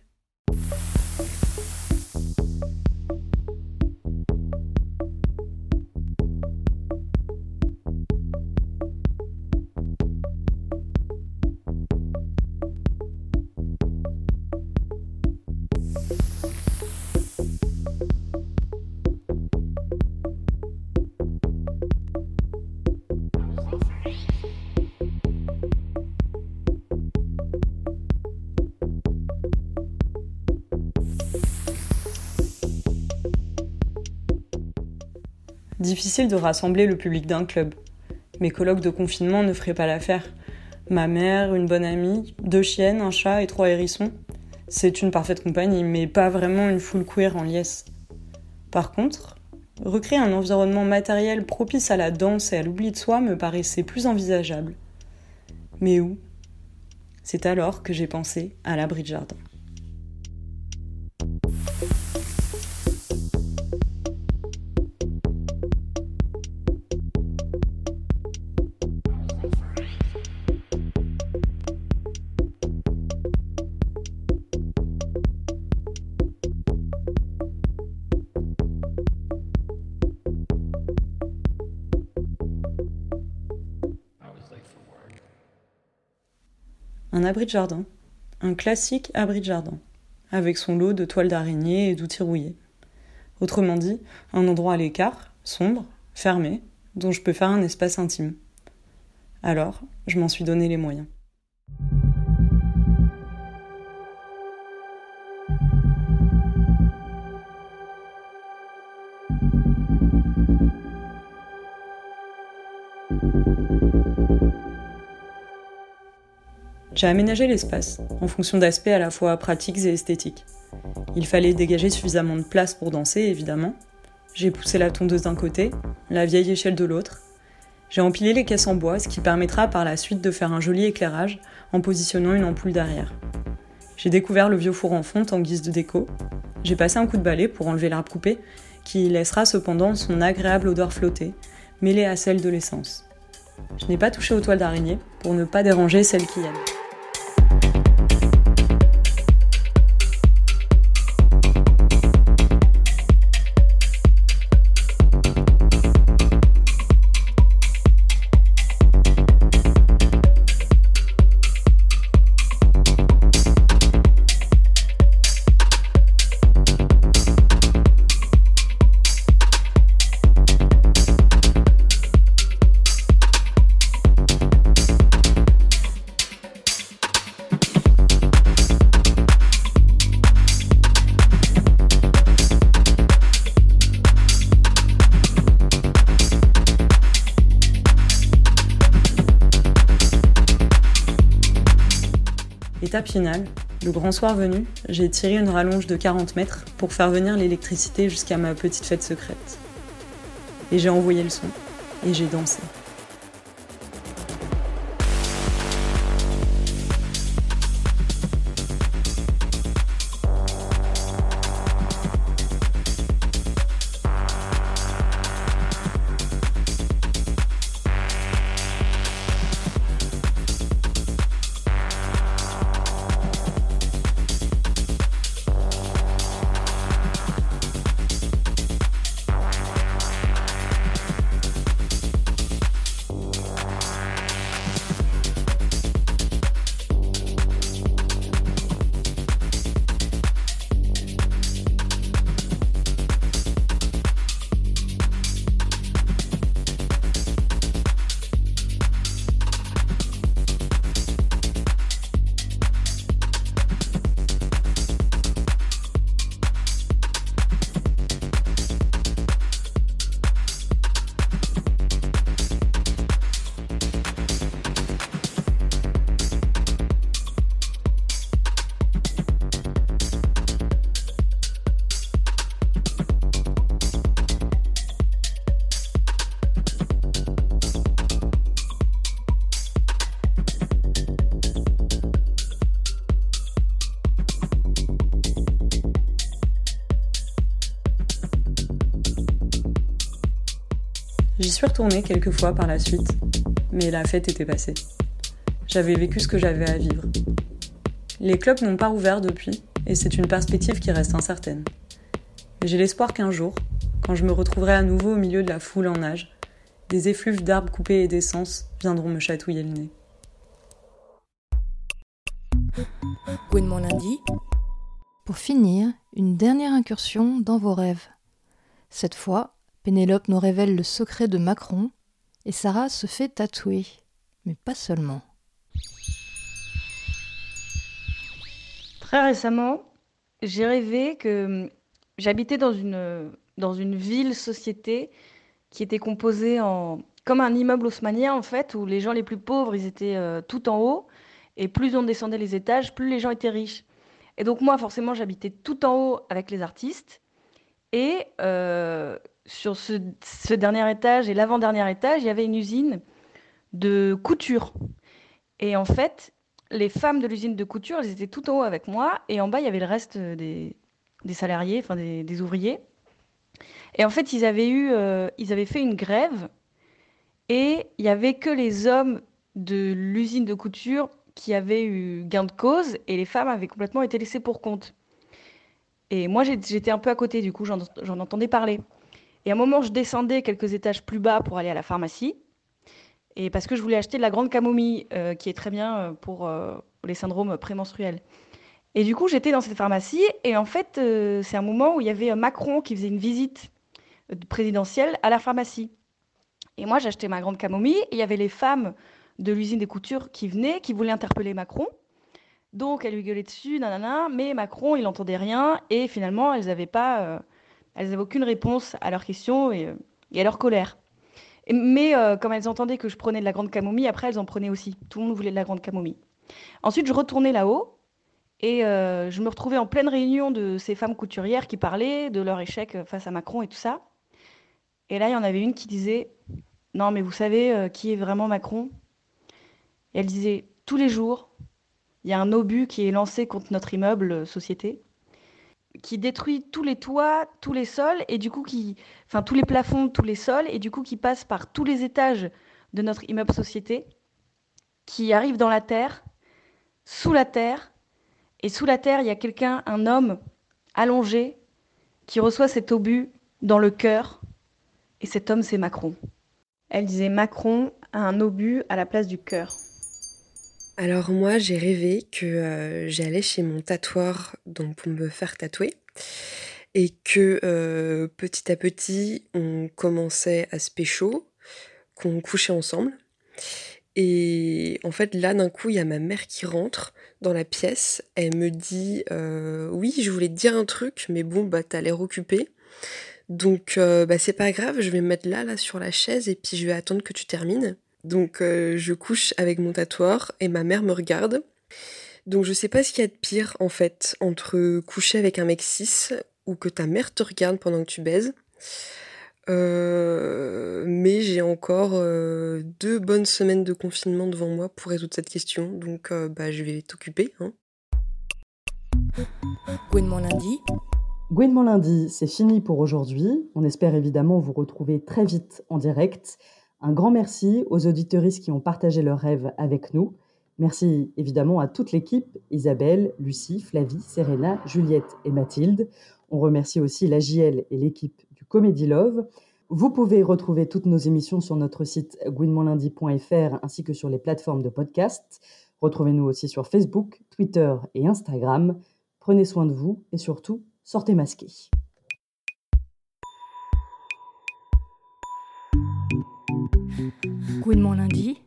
Difficile de rassembler le public d'un club. Mes colloques de confinement ne feraient pas l'affaire. Ma mère, une bonne amie, deux chiennes, un chat et trois hérissons. C'est une parfaite compagnie, mais pas vraiment une foule queer en liesse. Par contre, recréer un environnement matériel propice à la danse et à l'oubli de soi me paraissait plus envisageable. Mais où? C'est alors que j'ai pensé à l'abri de jardin. Un abri de jardin. Un classique abri de jardin. Avec son lot de toiles d'araignée et d'outils rouillés. Autrement dit, un endroit à l'écart, sombre, fermé, dont je peux faire un espace intime. Alors, je m'en suis donné les moyens. J'ai aménagé l'espace, en fonction d'aspects à la fois pratiques et esthétiques. Il fallait dégager suffisamment de place pour danser, évidemment. J'ai poussé la tondeuse d'un côté, la vieille échelle de l'autre. J'ai empilé les caisses en bois, ce qui permettra par la suite de faire un joli éclairage en positionnant une ampoule derrière. J'ai découvert le vieux four en fonte en guise de déco. J'ai passé un coup de balai pour enlever l'arbre coupé, qui laissera cependant son agréable odeur flottée, mêlée à celle de l'essence. Je n'ai pas touché aux toiles d'araignée pour ne pas déranger celles qui y Étape finale, le grand soir venu, j'ai tiré une rallonge de 40 mètres pour faire venir l'électricité jusqu'à ma petite fête secrète. Et j'ai envoyé le son, et j'ai dansé. Suis retournée quelques fois par la suite, mais la fête était passée. J'avais vécu ce que j'avais à vivre. Les clubs n'ont pas rouvert depuis, et c'est une perspective qui reste incertaine. J'ai l'espoir qu'un jour, quand je me retrouverai à nouveau au milieu de la foule en nage, des effluves d'arbres coupés et d'essence viendront me chatouiller le nez. mon lundi. Pour finir, une dernière incursion dans vos rêves. Cette fois, Pénélope nous révèle le secret de Macron et Sarah se fait tatouer. Mais pas seulement. Très récemment, j'ai rêvé que hum, j'habitais dans une, ville-société qui était composée en comme un immeuble haussmannien en fait, où les gens les plus pauvres, ils étaient euh, tout en haut, et plus on descendait les étages, plus les gens étaient riches. Et donc moi, forcément, j'habitais tout en haut avec les artistes, et euh, sur ce, dernier étage et l'avant-dernier étage, il y avait une usine de couture. Et en fait, les femmes de l'usine de couture, elles étaient tout en haut avec moi, et en bas, il y avait le reste des, salariés, enfin des, des, ouvriers. Et en fait, ils avaient, eu, euh, ils avaient fait une grève, et il n'y avait que les hommes de l'usine de couture qui avaient eu gain de cause, et les femmes avaient complètement été laissées pour compte. Et moi, j'étais un peu à côté, du coup, j'en entendais parler. Et à un moment, je descendais quelques étages plus bas pour aller à la pharmacie. Et parce que je voulais acheter de la grande camomille, euh, qui est très bien euh, pour euh, les syndromes prémenstruels. Et du coup, j'étais dans cette pharmacie. Et en fait, c'est un moment où il y avait Macron qui faisait une visite présidentielle à la pharmacie. Et moi, j'achetais ma grande camomille. Et il y avait les femmes de l'usine des coutures qui venaient, qui voulaient interpeller Macron. Donc, elles lui gueulaient dessus, nanana. Mais Macron, il n'entendait rien. Et finalement, elles n'avaient pas, elles avaient aucune réponse à leurs questions et, et à leur colère. Mais euh, comme elles entendaient que je prenais de la grande camomille, après elles en prenaient aussi. Tout le monde voulait de la grande camomille. Ensuite, je retournais là-haut et euh, je me retrouvais en pleine réunion de ces femmes couturières qui parlaient de leur échec face à Macron et tout ça. Et là, il y en avait une qui disait Non, mais vous savez euh, qui est vraiment Macron? Et Elle disait Tous les jours, il y a un obus qui est lancé contre notre immeuble euh, société qui détruit tous les toits, tous les sols, et du coup qui, enfin tous les plafonds, tous les sols, et du coup qui passe par tous les étages de notre immeuble société, qui arrive dans la terre, sous la terre, et sous la terre il y a quelqu'un, un homme allongé, qui reçoit cet obus dans le cœur, et cet homme c'est Macron. Elle disait Macron a un obus à la place du cœur. Alors moi, j'ai rêvé que euh, j'allais chez mon tatoueur donc pour me faire tatouer et que euh, petit à petit, on commençait à se pécho, qu'on couchait ensemble. Et en fait, là, d'un coup, il y a ma mère qui rentre dans la pièce. Elle me dit euh, Oui, je voulais te dire un truc, mais bon, bah, t'as l'air occupée. Donc, bah, c'est pas grave, je vais me mettre là, là, sur la chaise, et puis je vais attendre que tu termines. Donc euh, je couche avec mon tatoueur et ma mère me regarde. Donc je sais pas ce qu'il y a de pire en fait entre coucher avec un mec cis ou que ta mère te regarde pendant que tu baises. Euh, mais j'ai encore euh, deux bonnes semaines de confinement devant moi pour résoudre cette question, donc euh, bah, je vais t'occuper. Hein. Gouinement lundi. Gouinement lundi, c'est fini pour aujourd'hui. On espère évidemment vous retrouver très vite en direct. Un grand merci aux auditeuristes qui ont partagé leurs rêves avec nous. Merci évidemment à toute l'équipe, Isabelle, Lucie, Flavie, Serena, Juliette et Mathilde. On remercie aussi la JL et l'équipe du Comedy Love. Vous pouvez retrouver toutes nos émissions sur notre site gouinementlundi.fr ainsi que sur les plateformes de podcast. Retrouvez-nous aussi sur Facebook, Twitter et Instagram. Prenez soin de vous et surtout, sortez masqués. de mon lundi.